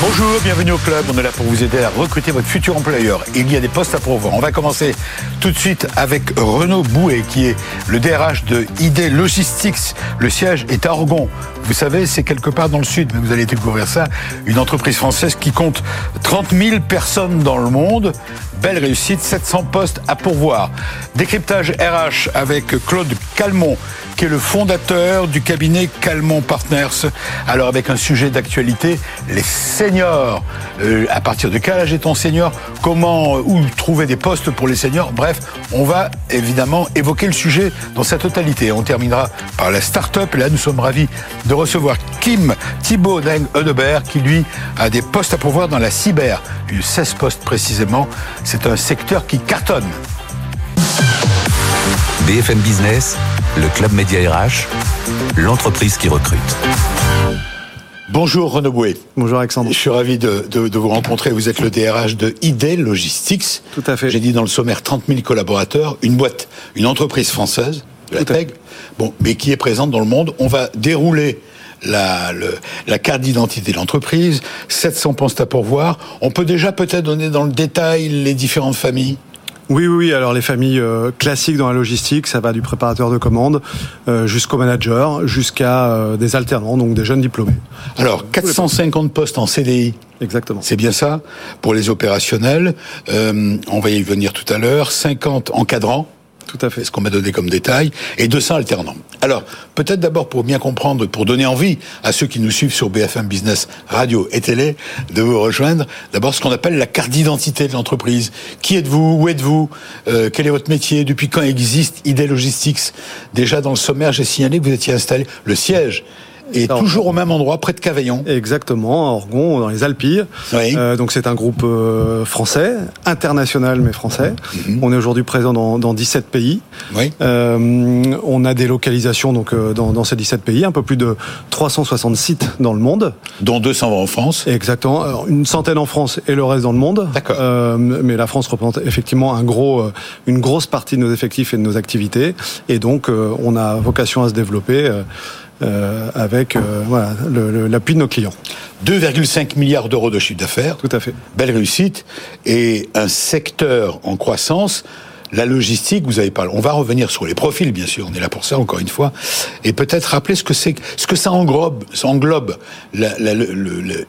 Bonjour, bienvenue au club. On est là pour vous aider à recruter votre futur employeur. Il y a des postes à pourvoir. On va commencer tout de suite avec Renaud Bouet, qui est le DRH de ID Logistics. Le siège est à Orgon. Vous savez, c'est quelque part dans le sud, mais vous allez découvrir ça. Une entreprise française qui compte 30 000 personnes dans le monde. Belle réussite, 700 postes à pourvoir. Décryptage RH avec Claude Calmont, qui est le fondateur du cabinet Calmont Partners. Alors avec un sujet d'actualité, les seniors. Euh, à partir de quel âge est-on senior? Comment, où trouver des postes pour les seniors? Bref, on va évidemment évoquer le sujet dans sa totalité. On terminera par la start-up. Là, nous sommes ravis de recevoir Kim Thibault Deng qui lui a des postes à pourvoir dans la cyber. 16 postes précisément. C'est un secteur qui cartonne. BFM Business, le club Média RH, l'entreprise qui recrute. Bonjour Renaud Bouet. Bonjour Alexandre. Je suis ravi de, vous rencontrer. Vous êtes le DRH de ID Logistics. Tout à fait. J'ai dit dans le sommaire 30 000 collaborateurs, une boîte, une entreprise française, de la tech, bon, mais qui est présente dans le monde. On va dérouler la, la carte d'identité de l'entreprise, 700 postes à pourvoir. On peut déjà peut-être donner dans le détail les différentes familles? Oui, oui, alors les familles euh, classiques dans la logistique, ça va du préparateur de commandes euh, jusqu'au manager, jusqu'à euh, des alternants, donc des jeunes diplômés. Alors, 450 postes en CDI. Exactement. C'est bien ça? Pour les opérationnels. on va y venir tout à l'heure. 50 encadrants. Tout à fait. Ce qu'on m'a donné comme détail. Et 200 alternants. Alors, peut-être d'abord pour bien comprendre, pour donner envie à ceux qui nous suivent sur BFM Business Radio et télé de vous rejoindre, d'abord ce qu'on appelle la carte d'identité de l'entreprise. Qui êtes-vous? Où êtes-vous? Euh, Quel est votre métier? Depuis quand existe ID Logistics? Déjà dans le sommaire, j'ai signalé que vous étiez installé le siège et toujours au même endroit, près de Cavaillon. Exactement, à Orgon, dans les Alpilles. Euh, donc c'est un groupe euh, français, international mais français. Mhm. On est aujourd'hui présent dans, dans, 17 pays. Oui. Euh, on a des localisations donc euh, dans, dans, ces 17 pays, un peu plus de 360 sites dans le monde. Dont 200 en France. Exactement, Alors, une centaine en France et le reste dans le monde. D'accord. Euh, mais la France représente effectivement un gros, une grosse partie de nos effectifs et de nos activités. Et donc on a vocation à se développer. Euh, avec euh, voilà, l'appui de nos clients. 2,5 milliards d'euros de chiffre d'affaires. Tout à fait. Belle réussite. Et un secteur en croissance. La logistique, vous avez parlé. On va revenir sur les profils, bien sûr. On est là pour ça, encore une fois. Et peut-être rappeler ce que c'est, ce que ça englobe, ça englobe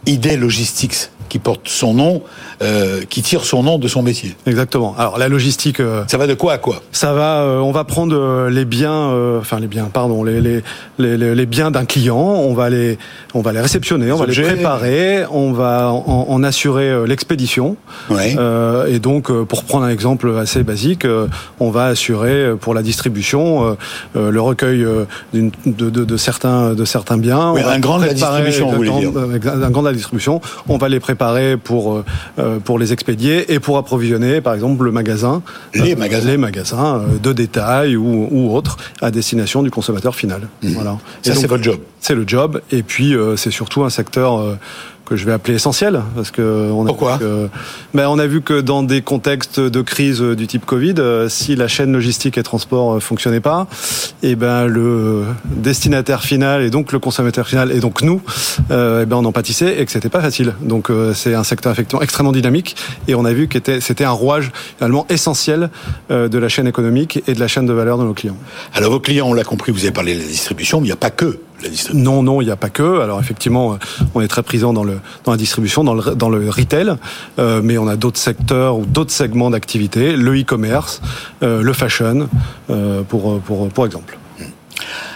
l'idée logistique qui porte son nom, euh, qui tire son nom de son métier. Exactement. Alors la logistique. Euh, ça va de quoi à quoi? Ça va. Euh, on va prendre euh, les biens, euh, enfin les biens, pardon, les les, les, les biens d'un client. On va les on va les réceptionner, on va les préparer, on va en, en assurer l'expédition. Ouais. et donc pour prendre un exemple assez basique, on va assurer pour la distribution le recueil de, de, de, certains de certains biens. Oui, un grand de la distribution, vous voulez dire. Un grand de la distribution. On va les préparer pour euh, euh, pour les expédier et pour approvisionner, par exemple, le magasin, les magasins, les magasins de détail ou, ou autres à destination du consommateur final. Mmh. Voilà. Ça c'est votre job. C'est le job et puis c'est surtout un secteur que je vais appeler essentiel parce que on a Pourquoi vu que, ben on a vu que dans des contextes de crise du type Covid, euh, si la chaîne logistique et transport euh, fonctionnait pas, et eh ben le destinataire final et donc le consommateur final et donc nous, euh, et eh ben on en pâtissait et que c'était pas facile. Donc euh, c'est un secteur effectivement extrêmement dynamique et on a vu que c'était un rouage finalement essentiel de la chaîne économique et de la chaîne de valeur de nos clients. Alors vos clients, on l'a compris, vous avez parlé de la distribution, mais il n'y a pas que non, non, il n'y a pas que. Alors effectivement, euh, on est très présent dans, le, dans la distribution, dans le, dans le retail, euh, mais on a d'autres secteurs ou d'autres segments d'activité, le e-commerce, euh, le fashion, euh, pour, pour, pour exemple.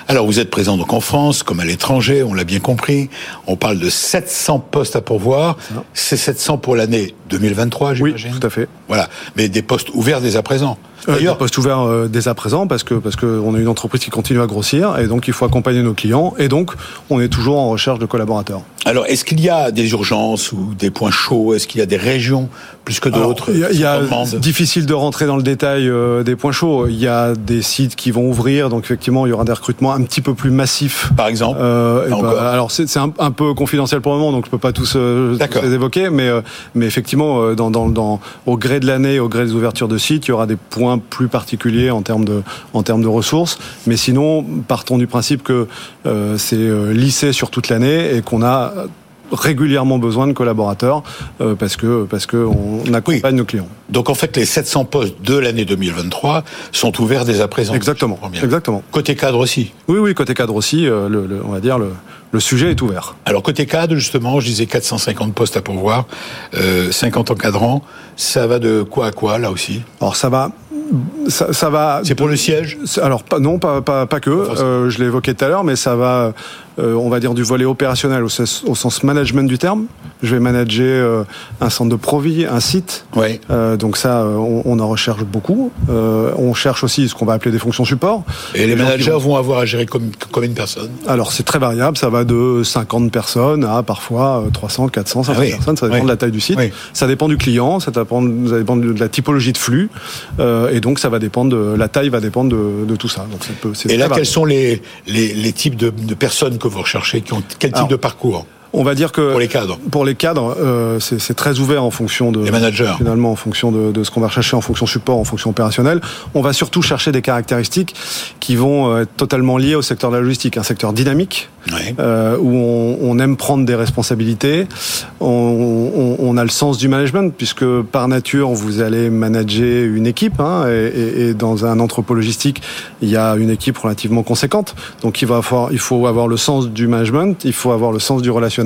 Alors vous êtes présent donc en France comme à l'étranger, on l'a bien compris. On parle de 700 postes à pourvoir. C'est 700 pour l'année 2023, j'imagine. Oui, tout à fait. Voilà, mais des postes ouverts dès à présent. Euh, D'ailleurs, poste ouvert euh, dès à présent parce que parce que on a une entreprise qui continue à grossir et donc il faut accompagner nos clients et donc on est toujours en recherche de collaborateurs. Alors, est-ce qu'il y a des urgences ou des points chauds? Est-ce qu'il y a des régions plus que d'autres Il y a, difficile de rentrer dans le détail euh, des points chauds. Il y a des sites qui vont ouvrir, donc effectivement, il y aura des recrutements un petit peu plus massifs. Par exemple? bah, alors c'est un, un, peu confidentiel pour le moment, donc je peux pas tous les évoquer, mais mais effectivement dans, au gré de l'année, au gré des ouvertures de sites, il y aura des points plus particuliers en termes de, en termes de ressources. Mais sinon, partons du principe que c'est lissé sur toute l'année et qu'on a régulièrement besoin de collaborateurs euh, parce que parce que on accompagne nos clients. Donc en fait, les 700 postes de l'année 2023 sont ouverts dès à présent. Exactement. Exactement. Côté cadre aussi. Oui, oui, côté cadre aussi. Euh, le, on va dire le, le sujet est ouvert. Alors côté cadre, justement, je disais 450 postes à pourvoir, euh, 50 encadrants. Ça va de quoi à quoi là aussi? Alors ça va ça, ça, va. C'est pour le siège? Alors pas, non, pas, pas, pas que. Euh, je l'ai évoqué tout à l'heure, mais ça va euh, on va dire du volet opérationnel au sens, management du terme. Je vais manager euh, un centre de provis, un site. Oui. Euh, donc ça, on, en recherche beaucoup. on cherche aussi ce qu'on va appeler des fonctions support. Et les, managers vont... avoir à gérer combien de personnes Alors c'est très variable, ça va de 50 personnes à parfois 300, 400, 500 personnes, ça dépend de la taille du site. Ça dépend du client, ça dépend, ça dépend de la typologie de flux, et donc ça va dépendre de la taille va dépendre de, tout ça. Donc ça et là, quels sont les, les, types de, de personnes que vous recherchez qui ont quel type de parcours? On va dire que pour les cadres, pour les cadres, euh, c'est très ouvert en fonction de les managers. Finalement, en fonction de, de ce qu'on va rechercher, en fonction support, en fonction opérationnelle. On va surtout chercher des caractéristiques qui vont euh, être totalement liées au secteur de la logistique, un secteur dynamique euh, où on, on, aime prendre des responsabilités. On, on, on, a le sens du management puisque par nature vous allez manager une équipe hein, et, et, dans un entrepôt logistique il y a une équipe relativement conséquente. Donc il va avoir, il faut avoir le sens du management, il faut avoir le sens du relationnel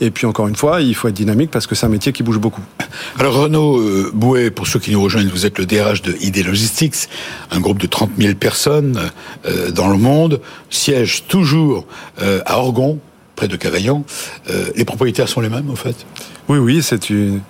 et puis encore une fois, il faut être dynamique parce que c'est un métier qui bouge beaucoup. Alors Renaud euh, Bouet, pour ceux qui nous rejoignent, vous êtes le DRH de ID Logistics, un groupe de 30 000 personnes euh, dans le monde, siège toujours euh, à Orgon, près de Cavaillon. les propriétaires sont les mêmes, en fait? Oui, oui, c'est une,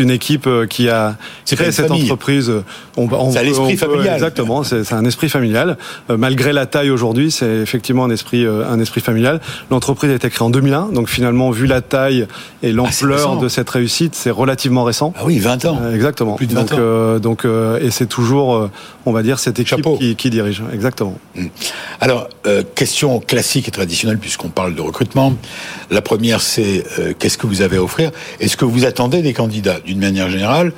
une équipe euh, qui a créé cette entreprise. c'est l'esprit familial. Exactement, c'est un esprit familial. Euh, malgré la taille aujourd'hui, c'est effectivement un esprit, euh, un esprit familial. L'entreprise a été créée en 2001, donc finalement, vu la taille et ah, l'ampleur de cette réussite, c'est relativement récent. Ah oui, 20 ans. exactement. Plus de 20 donc, ans. donc, et c'est toujours, on va dire, cette équipe qui, qui, dirige. Exactement. Hmm. Alors, question classique et traditionnelle, puisqu'on parle de recrutement. La première, c'est qu'est-ce que vous avez à offrir? Est-ce que vous attendez des candidats? D'une manière générale.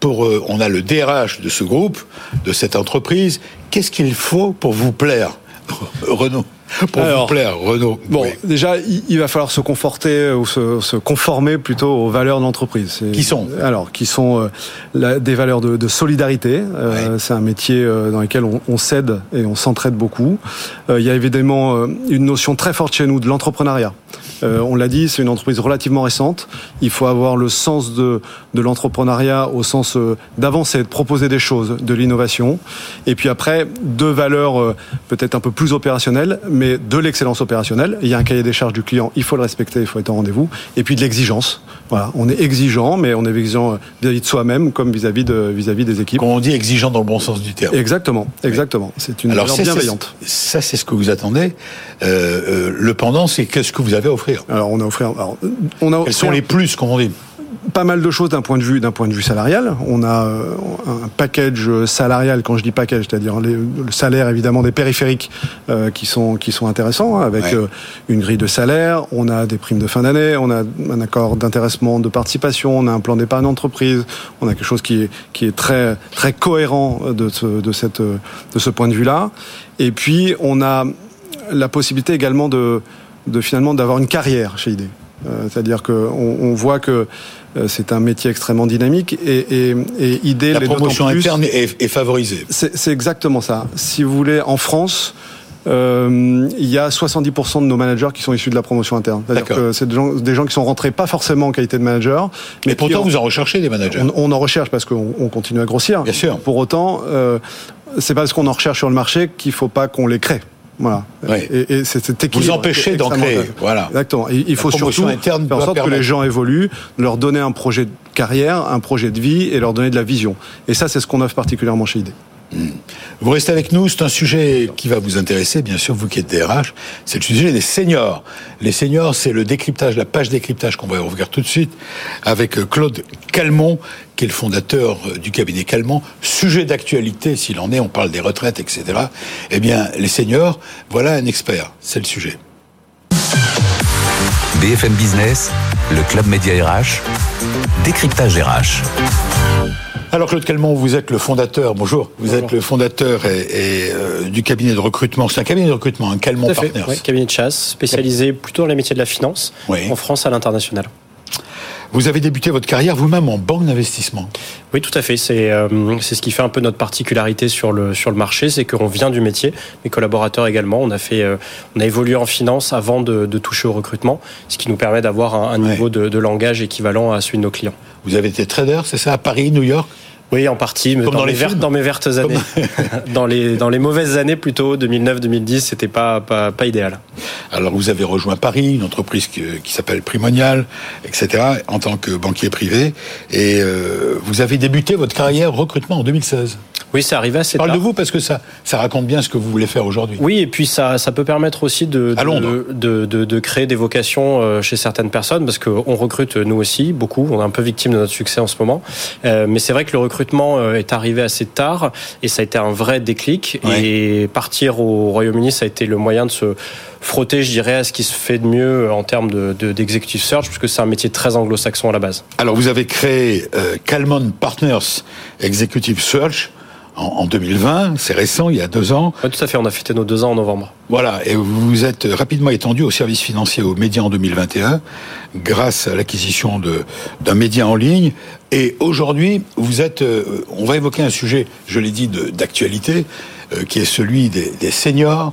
Pour, euh, on a le DRH de ce groupe, de cette entreprise. Qu'est-ce qu'il faut pour vous plaire, Renaud? Pour vous plaire, Renault. Bon, déjà, il, va falloir se conforter ou se, conformer plutôt aux valeurs de l'entreprise. Qui sont? Alors, qui sont euh, des valeurs de, solidarité. Euh, c'est un métier dans lequel on, on s'aide et on s'entraide beaucoup. il y a évidemment une notion très forte chez nous de l'entrepreneuriat. Euh, on l'a dit, c'est une entreprise relativement récente. Il faut avoir le sens de, de l'entrepreneuriat au sens euh, d'avancer, de proposer des choses, de l'innovation. Et puis après, deux valeurs euh, peut-être un peu plus opérationnelles, mais de l'excellence opérationnelle. Il y a un cahier des charges du client, il faut le respecter, il faut être en rendez-vous. Et puis de l'exigence. Voilà, on est exigeant, mais on est exigeant vis-à-vis de soi-même comme vis-à-vis de vis-à-vis des équipes. Quand on dit exigeant dans le bon sens du terme. Exactement, exactement. C'est une valeur bienveillante. Ça, c'est ce que vous attendez. le pendant, c'est qu'est-ce que vous avez à offrir alors on a offert. on a Quels sont les plus, comme on dit pas mal de choses d'un point de vue d'un point de vue salarial. On a euh, un package salarial quand je dis package, c'est-à-dire le salaire évidemment des périphériques euh, qui sont qui sont intéressants hein, avec euh, une grille de salaire. On a des primes de fin d'année, on a un accord d'intéressement de participation, on a un plan d'épargne d'entreprise. On a quelque chose qui est qui est très très cohérent de ce, de cette de ce point de vue là. Et puis on a la possibilité également de de finalement d'avoir une carrière chez ID. Euh, c'est-à-dire qu'on on voit que euh, c'est un métier extrêmement dynamique et, et, et ID la promotion interne est, est favorisée. C'est exactement ça. Si vous voulez, en France, euh, il y a 70% de nos managers qui sont issus de la promotion interne. C'est-à-dire que c'est des gens, des gens, qui sont rentrés pas forcément en qualité de manager. Mais, pourtant, vous en recherchez des managers. On, en recherche parce qu'on continue à grossir. Bien sûr. Pour autant, euh, c'est parce qu'on en recherche sur le marché qu'il faut pas qu'on les crée. Voilà. Et, et c'est Vous empêchez d'en créer. Voilà. Exactement. Il, faut surtout faire en sorte que les gens évoluent, leur donner un projet de carrière, un projet de vie et leur donner de la vision. Et ça, c'est ce qu'on offre particulièrement chez ID. Vous restez avec nous, c'est un sujet qui va vous intéresser, bien sûr, vous qui êtes DRH, c'est le sujet des seniors. Les seniors, c'est le décryptage, la page décryptage qu'on va regarder tout de suite avec euh, Claude Calmont, qui est le fondateur euh, du cabinet Calmont. Sujet d'actualité, s'il en est, on parle des retraites, etc. Eh bien, les seniors, voilà un expert, c'est le sujet. BFM Business, le Club Média RH, décryptage RH. Alors Claude Calmont, vous êtes le fondateur, bonjour, vous êtes le fondateur et, euh, du cabinet de recrutement, c'est un cabinet de recrutement, un Calmont Partners. Oui, cabinet de chasse, spécialisé plutôt dans les métiers de la finance, en France à l'international. Vous avez débuté votre carrière vous-même en banque d'investissement. Oui, tout à fait. C'est euh, ce qui fait un peu notre particularité sur le sur le marché, c'est qu'on vient du métier. Mes collaborateurs également, on a fait, euh, on a évolué en finance avant de, de, toucher au recrutement, ce qui nous permet d'avoir un, niveau de, de langage équivalent à celui de nos clients. Vous avez été trader, c'est ça, à Paris, New York? Oui, en partie, mais dans, les vertes, dans mes vertes années. dans, les, dans les mauvaises années plutôt, 2009-2010, c'était pas, pas, pas idéal. Alors vous avez rejoint Paris, une entreprise qui, qui s'appelle Primonial, etc., en tant que banquier privé, et euh, vous avez débuté votre carrière recrutement en 2016. Oui, c'est arrivé assez Parle de vous parce que ça, ça raconte bien ce que vous voulez faire aujourd'hui. Oui, et puis ça, ça peut permettre aussi de, de, de, de, créer des vocations euh, chez certaines personnes parce qu'on recrute nous aussi beaucoup. On est un peu victime de notre succès en ce moment. Euh, mais c'est vrai que le recrutement euh, est arrivé assez tard et ça a été un vrai déclic. Et partir au Royaume-Uni, ça a été le moyen de se frotter, je dirais, à ce qui se fait de mieux en termes d'executive de, search, puisque c'est un métier très anglo-saxon à la base. Alors, vous avez créé euh, Calmon Partners Executive Search en, 2020, c'est récent, il y a deux ans. Oui, tout à fait, on a fêté nos deux ans en novembre. Voilà, et vous vous êtes rapidement étendu au service financier aux médias en 2021, grâce à l'acquisition d'un média en ligne. Et aujourd'hui, vous êtes, euh, on va évoquer un sujet, je l'ai dit, d'actualité, euh, qui est celui des, des seniors.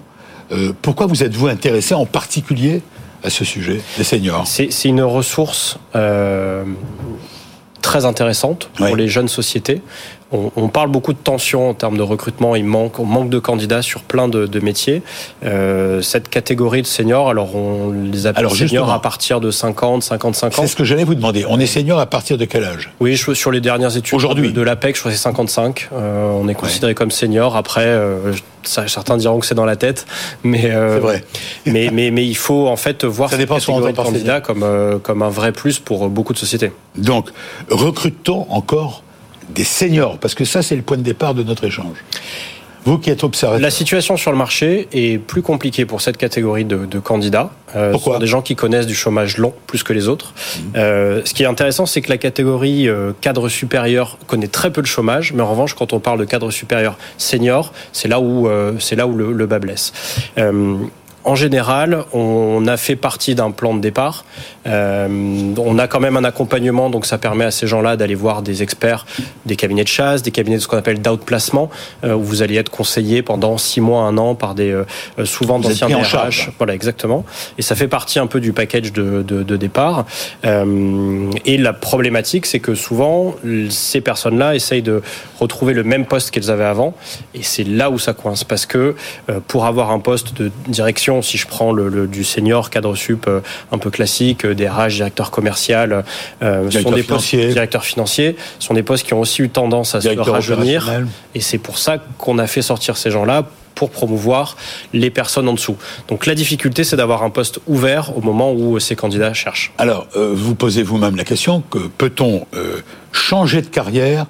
Euh, pourquoi vous êtes-vous intéressé en particulier à ce sujet, des seniors? C'est une ressource très intéressante pour les jeunes sociétés. On, parle beaucoup de tension en termes de recrutement. Il manque, on manque de candidats sur plein de, métiers. Euh, cette catégorie de seniors, alors on les appelle seniors à partir de 50, 55 ans. C'est ce que j'allais vous demander. On est senior à partir de quel âge? Oui, sur les dernières études aujourd'hui de, l'APEC, je crois que c'est 55. Euh, on est considéré comme senior. Après, euh, certains diront que c'est dans la tête, mais c'est vrai. mais, mais mais il faut en fait voir cette catégorie de candidats comme comme un vrai plus pour beaucoup de sociétés. Donc, recrute-t-on encore des seniors Parce que ça, c'est le point de départ de notre échange. Vous qui êtes observateur. La situation sur le marché est plus compliquée pour cette catégorie de, candidats. Euh, Pourquoi Des gens qui connaissent du chômage long plus que les autres. Mmh. Euh, ce qui est intéressant, c'est que la catégorie euh, cadre supérieur connaît très peu de chômage, mais en revanche, quand on parle de cadre supérieur senior, c'est là où c'est là où le, le bas blesse en général, on a fait partie d'un plan de départ. Euh, on a quand même un accompagnement, donc ça permet à ces gens-là d'aller voir des experts, des cabinets de chasse, des cabinets de ce qu'on appelle d'outplacement, euh, où vous allez être conseillé pendant six mois, un an par des euh, souvent d'anciens DRH. Voilà, exactement. Et ça fait partie un peu du package de, de, de départ. Euh, et la problématique, c'est que souvent ces personnes-là essayent de retrouver le même poste qu'elles avaient avant, et c'est là où ça coince, parce que euh, pour avoir un poste de direction si je prends le, du senior cadre sup euh, un peu classique, euh, des RH, directeur commercial, euh, sont des postes directeurs financiers, sont des postes qui ont aussi eu tendance à se rajeunir. Et c'est pour ça qu'on a fait sortir ces gens-là pour promouvoir les personnes en dessous. Donc la difficulté, c'est d'avoir un poste ouvert au moment où ces candidats cherchent. Alors, vous posez vous-même la question que peut-on changer de carrière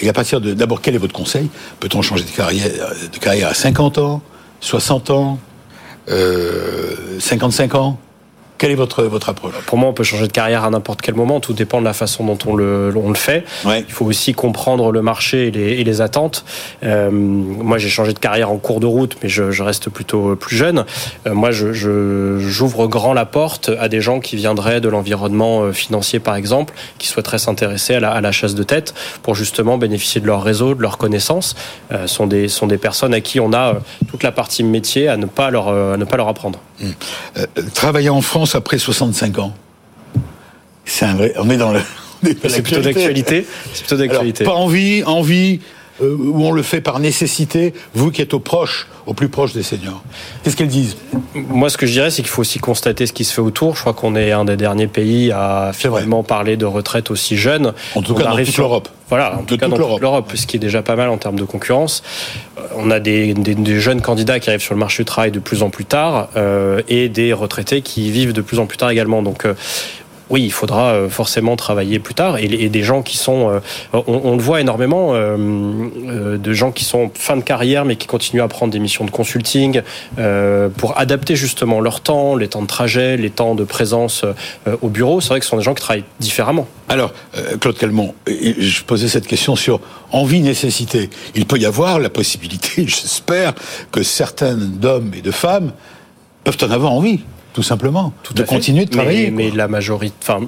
et à partir de d'abord quel est votre conseil? Peut-on changer de carrière de carrière à 50 ans? 60 ans, euh, 55 ans quelle est votre, votre approche? Pour moi, on peut changer de carrière à n'importe quel moment. Tout dépend de la façon dont on le, on le fait. Il faut aussi comprendre le marché et les, et les attentes. Euh, moi, j'ai changé de carrière en cours de route, mais je, je reste plutôt plus jeune. Euh, moi, je, j'ouvre grand la porte à des gens qui viendraient de l'environnement euh, financier, par exemple, qui souhaiteraient s'intéresser à la, à la, chasse de tête pour justement bénéficier de leur réseau, de leurs connaissances. Euh, sont des sont des personnes à qui on a euh, toute la partie métier à ne pas leur à ne pas leur apprendre. Mmh. travailler en France après 65 ans C'est un vrai. On est dans le. C'est plutôt d'actualité. C'est plutôt d'actualité. Pas envie, envie, euh, ou on le fait par nécessité, vous qui êtes au proche, au plus proche des seniors Qu'est-ce qu'elles disent Moi, ce que je dirais, c'est qu'il faut aussi constater ce qui se fait autour. Je crois qu'on est un des derniers pays à finalement parler de retraite aussi jeune. En tout cas, dans toute l'Europe. Voilà, en tout cas dans toute l'Europe, ce qui est déjà pas mal en termes de concurrence. Euh, on a des, des, jeunes candidats qui arrivent sur le marché du travail de plus en plus tard euh, et des retraités qui vivent de plus en plus tard également. Donc oui, il faudra euh, forcément travailler plus tard. Et, des gens qui sont, euh, on, le voit énormément, de gens qui sont fin de carrière mais qui continuent à prendre des missions de consulting pour adapter justement leur temps, les temps de trajet, les temps de présence au bureau. C'est vrai que ce sont des gens qui travaillent différemment. Alors, Claude Calmont, je posais cette question sur envie-nécessité. Il peut y avoir la possibilité, j'espère, que certaines d'hommes et de femmes peuvent en avoir envie tout simplement, tout de continuer de travailler. Mais, la majorité, enfin,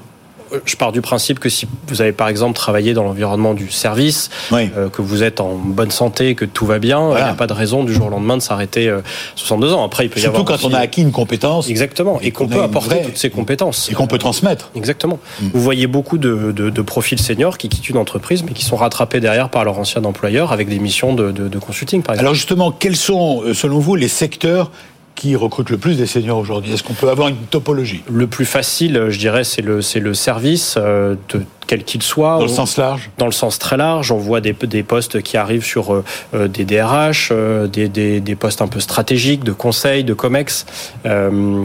je pars du principe que si vous avez par exemple travaillé dans l'environnement du service, euh, que vous êtes en bonne santé, que tout va bien, il n'y a pas de raison du jour au lendemain de s'arrêter 62 euh, ans. Après, il peut y avoir quand on a acquis une compétence. Exactement, et, qu'on peut apporter toutes ces compétences. Et qu'on peut transmettre. Exactement. Mm. Vous voyez beaucoup de, de, profils seniors qui quittent une entreprise, mais qui sont rattrapés derrière par leur ancien employeur avec des missions de, de consulting, par exemple. Alors justement, quels sont, euh, selon vous, les secteurs qui recrute le plus des seniors aujourd'hui? Est-ce qu'on peut avoir une topologie? Le plus facile, je dirais, c'est le, c'est le service euh, de quel qu'il soit. Dans le sens large Dans le sens très large. On voit des, des postes qui arrivent sur euh, euh, des DRH, euh, des, des, des, postes un peu stratégiques, de conseil, de COMEX.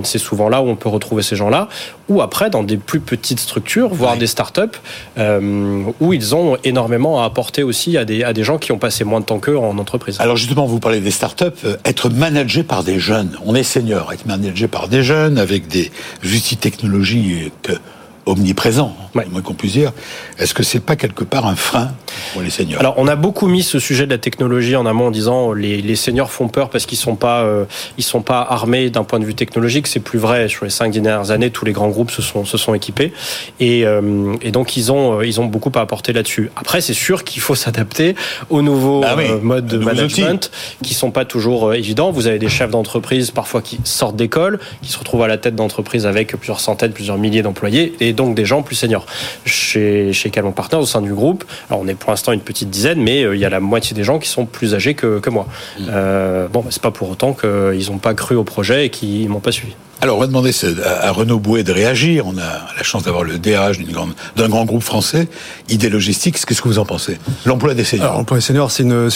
c'est souvent là où on peut retrouver ces gens-là. Ou après, dans des plus petites structures, voire des start-up, où ils ont énormément à apporter aussi à des, à des gens qui ont passé moins de temps qu'eux en entreprise. Alors justement, vous parlez des start-up, être managé par des jeunes. On est senior, être managé par des jeunes avec des outils technologies que omniprésent, ouais. moins qu'on puisse dire. Est-ce que c'est pas quelque part un frein pour les seniors? Alors, on a beaucoup mis ce sujet de la technologie en amont en disant les, les seniors font peur parce qu'ils sont pas euh, ils sont pas armés d'un point de vue technologique. C'est plus vrai. Sur les cinq dernières années, tous les grands groupes se sont se sont équipés et, euh, et donc ils ont euh, ils ont beaucoup à apporter là-dessus. Après, c'est sûr qu'il faut s'adapter aux nouveaux bah modes de management qui sont pas toujours évidents. Vous avez des chefs d'entreprise parfois qui sortent d'école, qui se retrouvent à la tête d'entreprise avec plusieurs centaines, plusieurs milliers d'employés et donc des gens plus seniors. Chez, chez Calon Partners, au sein du groupe, alors on est pour l'instant une petite dizaine, mais euh, il y a la moitié des gens qui sont plus âgés que, que moi. Mmh. Euh, bon, c'est pas pour autant qu'ils n'ont pas cru au projet et qu'ils m'ont pas suivi. Alors, on va demander à Renaud Bouet de réagir. On a la chance d'avoir le DRH d'un grand groupe français, Idée Logistique. Qu'est-ce que vous en pensez? L'emploi des seniors. L'emploi des seniors, c'est une,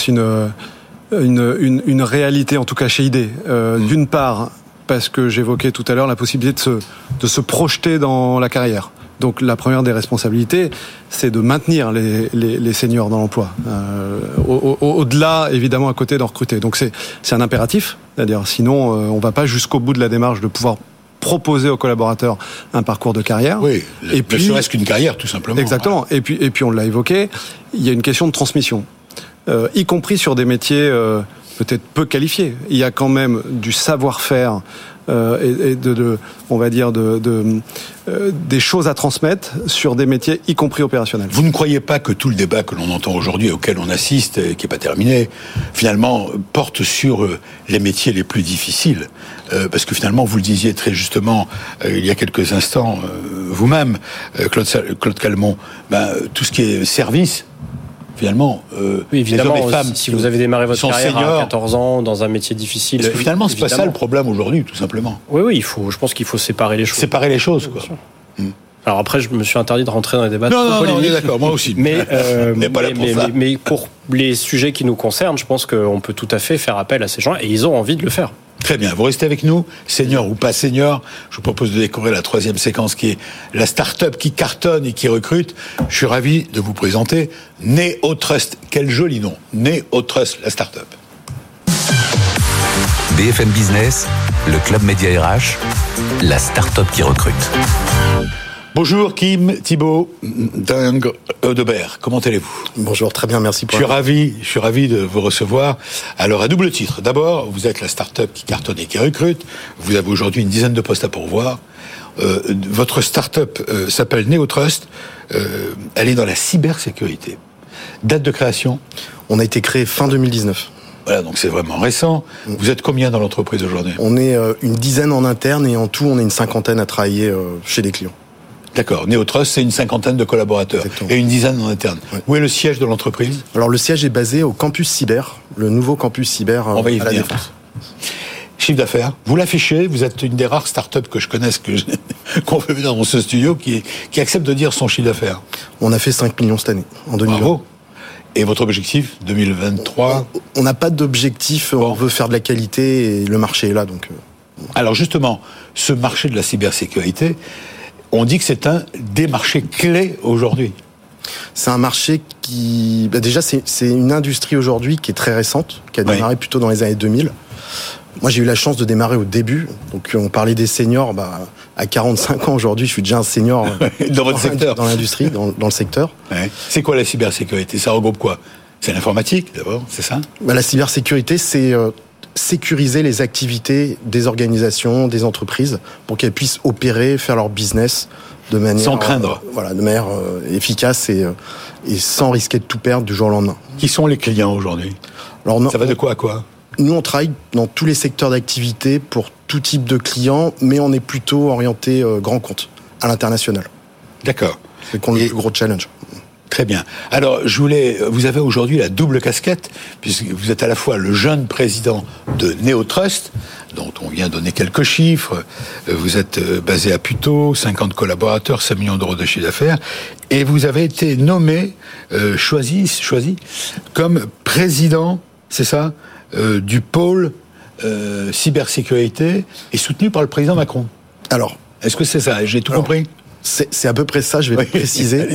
une, une, une, réalité, en tout cas chez Idée. Euh, mmh. D'une part, parce que j'évoquais tout à l'heure la possibilité de se, de se projeter dans la carrière. Donc la première des responsabilités, c'est de maintenir les, les, les seniors dans l'emploi. Euh, Au-delà, évidemment, à côté de recruter. Donc c'est un impératif. C'est-à-dire, sinon, euh, on va pas jusqu'au bout de la démarche de pouvoir proposer aux collaborateurs un parcours de carrière. Oui, et puis, ne serait-ce qu'une carrière, tout simplement. Exactement. Et puis, et puis on l'a évoqué, il y a une question de transmission, euh, y compris sur des métiers euh, peut-être peu qualifiés. Il y a quand même du savoir-faire euh, et, de, on va dire, de, euh, des choses à transmettre sur des métiers, y compris opérationnels. Vous ne croyez pas que tout le débat que l'on entend aujourd'hui, auquel on assiste, et qui n'est pas terminé, finalement, porte sur euh, les métiers les plus difficiles? Parce que finalement, vous le disiez très justement il y a quelques instants, vous-même, Claude, Claude Calmont, ben, tout ce qui est service, finalement, euh, oui, évidemment, les femmes, si vous avez démarré votre carrière à 14 ans dans un métier difficile, que finalement, c'est pas ça le problème aujourd'hui, tout simplement. Oui, oui, il faut. Je pense qu'il faut séparer les choses. Séparer les choses, quoi. Hmm. Alors après, je me suis interdit de rentrer dans les débats. Non, non, non, d'accord, moi aussi. Mais, euh, mais, pour mais, mais, pour les sujets qui nous concernent, je pense qu'on peut tout à fait faire appel à ces gens et ils ont envie de le faire. Très bien, vous restez avec nous, senior ou pas senior. Je vous propose de découvrir la troisième séquence qui est la start-up qui cartonne et qui recrute. Je suis ravi de vous présenter Neo Trust. Quel joli nom, Neo Trust, la start-up. BFM Business, le club média RH, la start-up qui recrute. Bonjour Kim Thibault Ding Eudebert, comment allez-vous? Bonjour, très bien, merci pour. Je suis ravi, je suis ravi de vous recevoir. Alors à double titre, d'abord, vous êtes la start-up qui cartonne et qui recrute. Vous avez aujourd'hui une dizaine de postes à pourvoir. Euh, votre start-up euh, s'appelle Neotrust. Euh, elle est dans la cybersécurité. Date de création? On a été créé fin 2019. Voilà, donc c'est vraiment récent. Mm. Vous êtes combien dans l'entreprise aujourd'hui? On est euh, une dizaine en interne et en tout, on est une cinquantaine à travailler chez des clients. D'accord. Neotrust, c'est une cinquantaine de collaborateurs et une dizaine en interne. Où est le siège de l'entreprise Alors le siège est basé au campus cyber, le nouveau campus cyber On va y venir. Chiffre d'affaires, vous l'affichez, vous êtes une des rares startups que je connaisse, que qu'on fait venir dans ce studio, qui, qui accepte de dire son chiffre d'affaires. On a fait 5 millions cette année, en 2020. Bravo. Et votre objectif 2023 On n'a pas d'objectif, on veut faire de la qualité et le marché est là. donc. Euh, Alors justement, ce marché de la cybersécurité, on dit que c'est un des marchés clés aujourd'hui. C'est un marché qui, bah déjà, c'est une industrie aujourd'hui qui est très récente, qui a démarré plutôt dans les années 2000. Moi, j'ai eu la chance de démarrer au début. Donc, on parlait des seniors. Bah, à 45 ans aujourd'hui, je suis déjà un senior dans votre secteur, dans l'industrie, dans, le secteur. C'est quoi la cybersécurité? Ça regroupe quoi? C'est l'informatique, d'abord, c'est ça? Bah, La cybersécurité, c'est euh, sécuriser les activités des organisations, des entreprises, pour qu'elles puissent opérer, faire leur business de manière sans craindre, euh, voilà, de manière euh, efficace et, et sans risquer de tout perdre du jour au lendemain. Qui sont les clients aujourd'hui? Ça va de quoi à quoi? nous, on travaille dans tous les secteurs d'activité pour tout type de clients, mais on est plutôt orienté euh, grand compte, à l'international. D'accord. C'est le plus gros challenge. Très bien. Alors, je voulais, vous avez aujourd'hui la double casquette, puisque vous êtes à la fois le jeune président de Neotrust, dont on vient donner quelques chiffres. Euh, vous êtes euh, basé à Puteaux, 50 collaborateurs, 5 millions d'euros de chiffre d'affaires, et vous avez été nommé, choisi, choisi comme président, c'est ça, euh, du pôle euh, cybersécurité est soutenu par le président Macron. Alors, est-ce que c'est ça? J'ai tout compris? C'est à peu près ça, je vais préciser.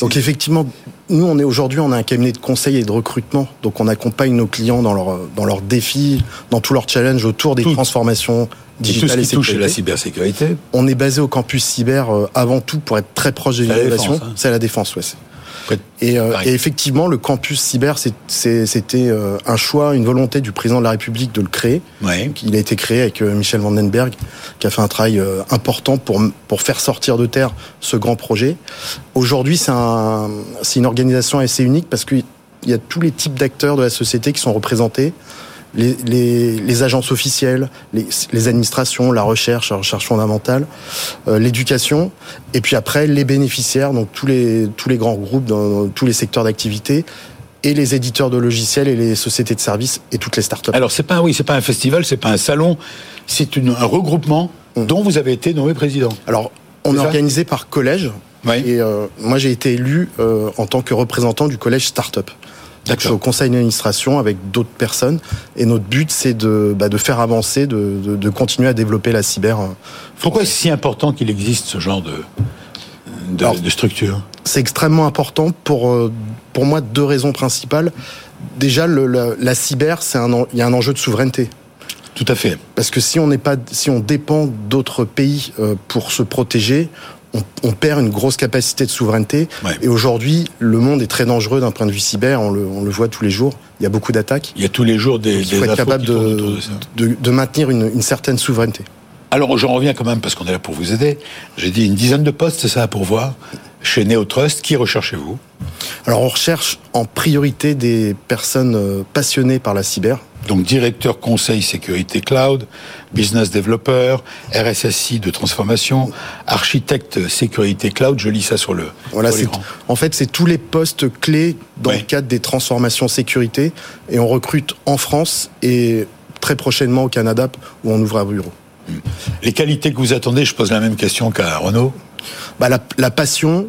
Donc effectivement, nous on est aujourd'hui on a un cabinet de conseil et de recrutement, donc on accompagne nos clients dans leurs dans leurs défis, dans tous leurs challenges autour des transformations digitales et, tout ce qui touche la cybersécurité. On est basé au campus cyber euh, avant tout pour être très proche de l'innovation. Hein. C'est la défense, ouais. Euh, et, effectivement, le campus cyber, c'était euh, un choix, une volonté du président de la République de le créer. Il a été créé avec euh, Michel Vandenberg, qui a fait un travail important pour, pour faire sortir de terre ce grand projet. Aujourd'hui, c'est un, une organisation assez unique parce qu'il y a tous les types d'acteurs de la société qui sont représentés les, les, les agences officielles, les, les, administrations, la recherche, la recherche fondamentale, euh, l'éducation, et puis après les bénéficiaires, donc tous les, tous les grands groupes dans, tous les secteurs d'activité, et les éditeurs de logiciels et les sociétés de services et toutes les startups. Alors c'est pas oui, c'est pas un festival, c'est pas un salon, c'est un regroupement mm. dont vous avez été nommé président. Alors on est, organisé par collège. Et euh, moi j'ai été élu euh, en tant que représentant du collège Startup. Je suis au conseil d'administration avec d'autres personnes. Et notre but, c'est de, bah, de faire avancer, de, de, de, continuer à développer la cyber. Euh, Pourquoi est-ce si important qu'il existe ce genre de, de, de structure? C'est extrêmement important pour, euh, pour moi deux raisons principales. Déjà, le, la, la, cyber, c'est un, il y a un enjeu de souveraineté. Tout à fait. Parce que si on n'est pas, si on dépend d'autres pays euh, pour se protéger, on, perd une grosse capacité de souveraineté. Et aujourd'hui, le monde est très dangereux d'un point de vue cyber. On le, on le, voit tous les jours. Il y a beaucoup d'attaques. Il y a tous les jours des. il faut être capable de, de, de, maintenir une, une certaine souveraineté. Alors j'en reviens quand même parce qu'on est là pour vous aider. J'ai dit une dizaine de postes, c'est ça pour voir chez Neotrust. Qui recherchez-vous? Alors on recherche en priorité des personnes euh, passionnées par la cyber. Donc directeur conseil sécurité cloud, business developer, RSSI de transformation, architecte sécurité cloud, je lis ça sur le Voilà, en fait c'est tous les postes clés dans le cadre des transformations sécurité et on recrute en France et très prochainement au Canada où on ouvre un bureau. Les qualités que vous attendez, je pose la même question qu'à Renault. Bah, la, la passion,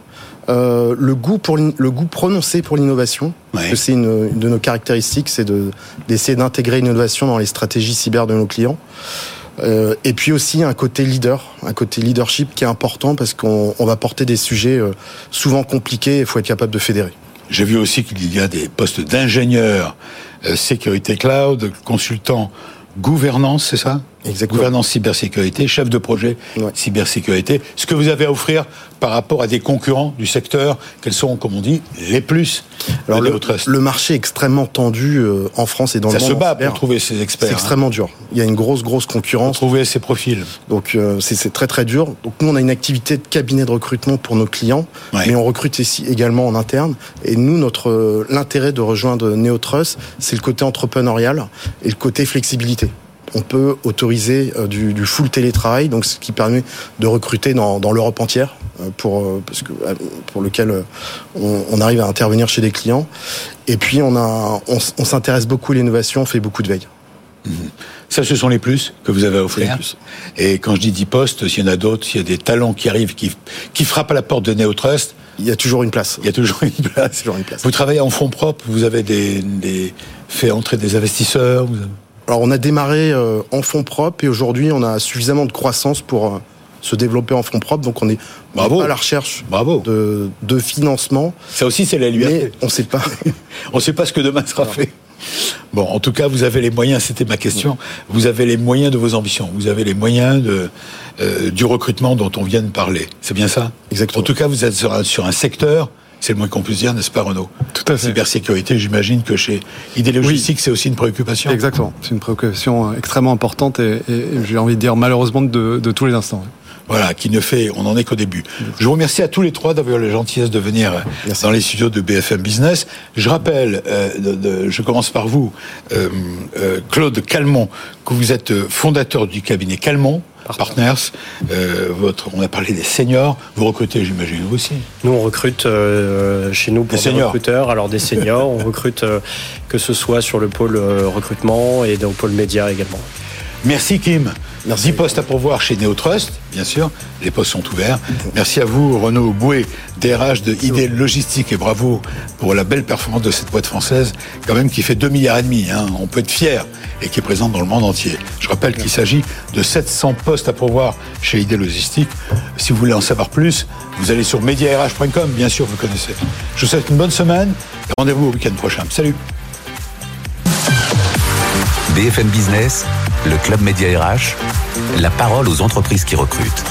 euh, le goût pour le goût prononcé pour l'innovation. Ouais. C'est une, une, de nos caractéristiques, c'est de d'essayer d'intégrer l'innovation dans les stratégies cyber de nos clients. Euh, et puis aussi un côté leader, un côté leadership qui est important parce qu'on on va porter des sujets euh, souvent compliqués et il faut être capable de fédérer. J'ai vu aussi qu'il y a des postes d'ingénieurs euh, sécurité cloud, consultants gouvernance, c'est ça? Exactement. Gouvernance cybersécurité, chef de projet ouais. cybersécurité. Ce que vous avez à offrir par rapport à des concurrents du secteur, quels sont, comme on dit, les plus Alors le, le, marché est extrêmement tendu euh, en France et dans Ça le monde. Ça se bat pour trouver ces experts. C'est extrêmement hein. dur. Il y a une grosse, grosse concurrence. Pour trouver ces profils. Donc euh, c'est très, très dur. Donc nous, on a une activité de cabinet de recrutement pour nos clients, ouais. mais on recrute ici également en interne. Et nous, notre euh, l'intérêt de rejoindre Neotrust, c'est le côté entrepreneurial et le côté flexibilité on peut autoriser euh, du, du, full télétravail, donc ce qui permet de recruter dans, dans l'Europe entière, euh, pour, euh, parce que, pour lequel on, on, arrive à intervenir chez des clients. Et puis on, a, on, on s'intéresse beaucoup à l'innovation, on fait beaucoup de veille. Mmh. Ça, ce sont les plus que vous avez à offrir. Et quand je dis 10 postes, s'il y en a d'autres, s'il y a des talents qui arrivent, qui, qui frappent à la porte de Neotrust, il y a toujours une place. Il y a toujours une place. toujours une place. Vous travaillez en fonds propres, vous avez des, des fait entrer des investisseurs. Vous avez... Alors on a démarré euh, en fonds propres et aujourd'hui on a suffisamment de croissance pour, euh, se développer en fonds propres. Donc on est Bravo. à la recherche Bravo. De, de financement. Ça aussi, c'est la. Mais on ne sait pas. on ne sait pas ce que demain sera fait. Bon, en tout cas, vous avez les moyens, c'était ma question, vous avez les moyens de vos ambitions, vous avez les moyens de, euh, du recrutement dont on vient de parler. C'est bien ça? Exactement. En tout cas, vous êtes sur un, sur un secteur, c'est le moins qu'on puisse dire, n'est-ce pas Renaud Tout à fait. Cybersécurité, j'imagine que chez ID Logistique, c'est aussi une préoccupation. Exactement. C'est une préoccupation extrêmement importante et, et j'ai envie de dire malheureusement de, de tous les instants. Voilà, qui ne fait, on en est qu'au début. Je vous remercie à tous les trois d'avoir la gentillesse de venir Merci. dans les studios de BFM Business. Je rappelle, euh, de, de, je commence par vous, euh, euh, Claude Calmont, que vous êtes fondateur du cabinet Calmont. Partners, euh, votre, on a parlé des seniors, vous recrutez, j'imagine, vous aussi. Nous, on recrute euh, chez nous pour Des recruteurs, alors des seniors, on recrute euh, que ce soit sur le pôle euh, recrutement et dans le pôle média également. Merci Kim. Merci. 10 postes à pourvoir chez Neotrust, bien sûr. Les postes sont ouverts. Merci à vous, Renaud Bouet, DRH de ID Logistique, et bravo pour la belle performance de cette boîte française, quand même qui fait 2 milliards et demi. Hein. On peut être fier et qui est présente dans le monde entier. Je rappelle qu'il s'agit de 700 postes à pourvoir chez ID Logistique. Si vous voulez en savoir plus, vous allez sur mediarh.com, bien sûr, vous connaissez. Je vous souhaite une bonne semaine et rendez-vous au week-end prochain. Salut. BFM Business, le Club Média RH, la parole aux entreprises qui recrutent.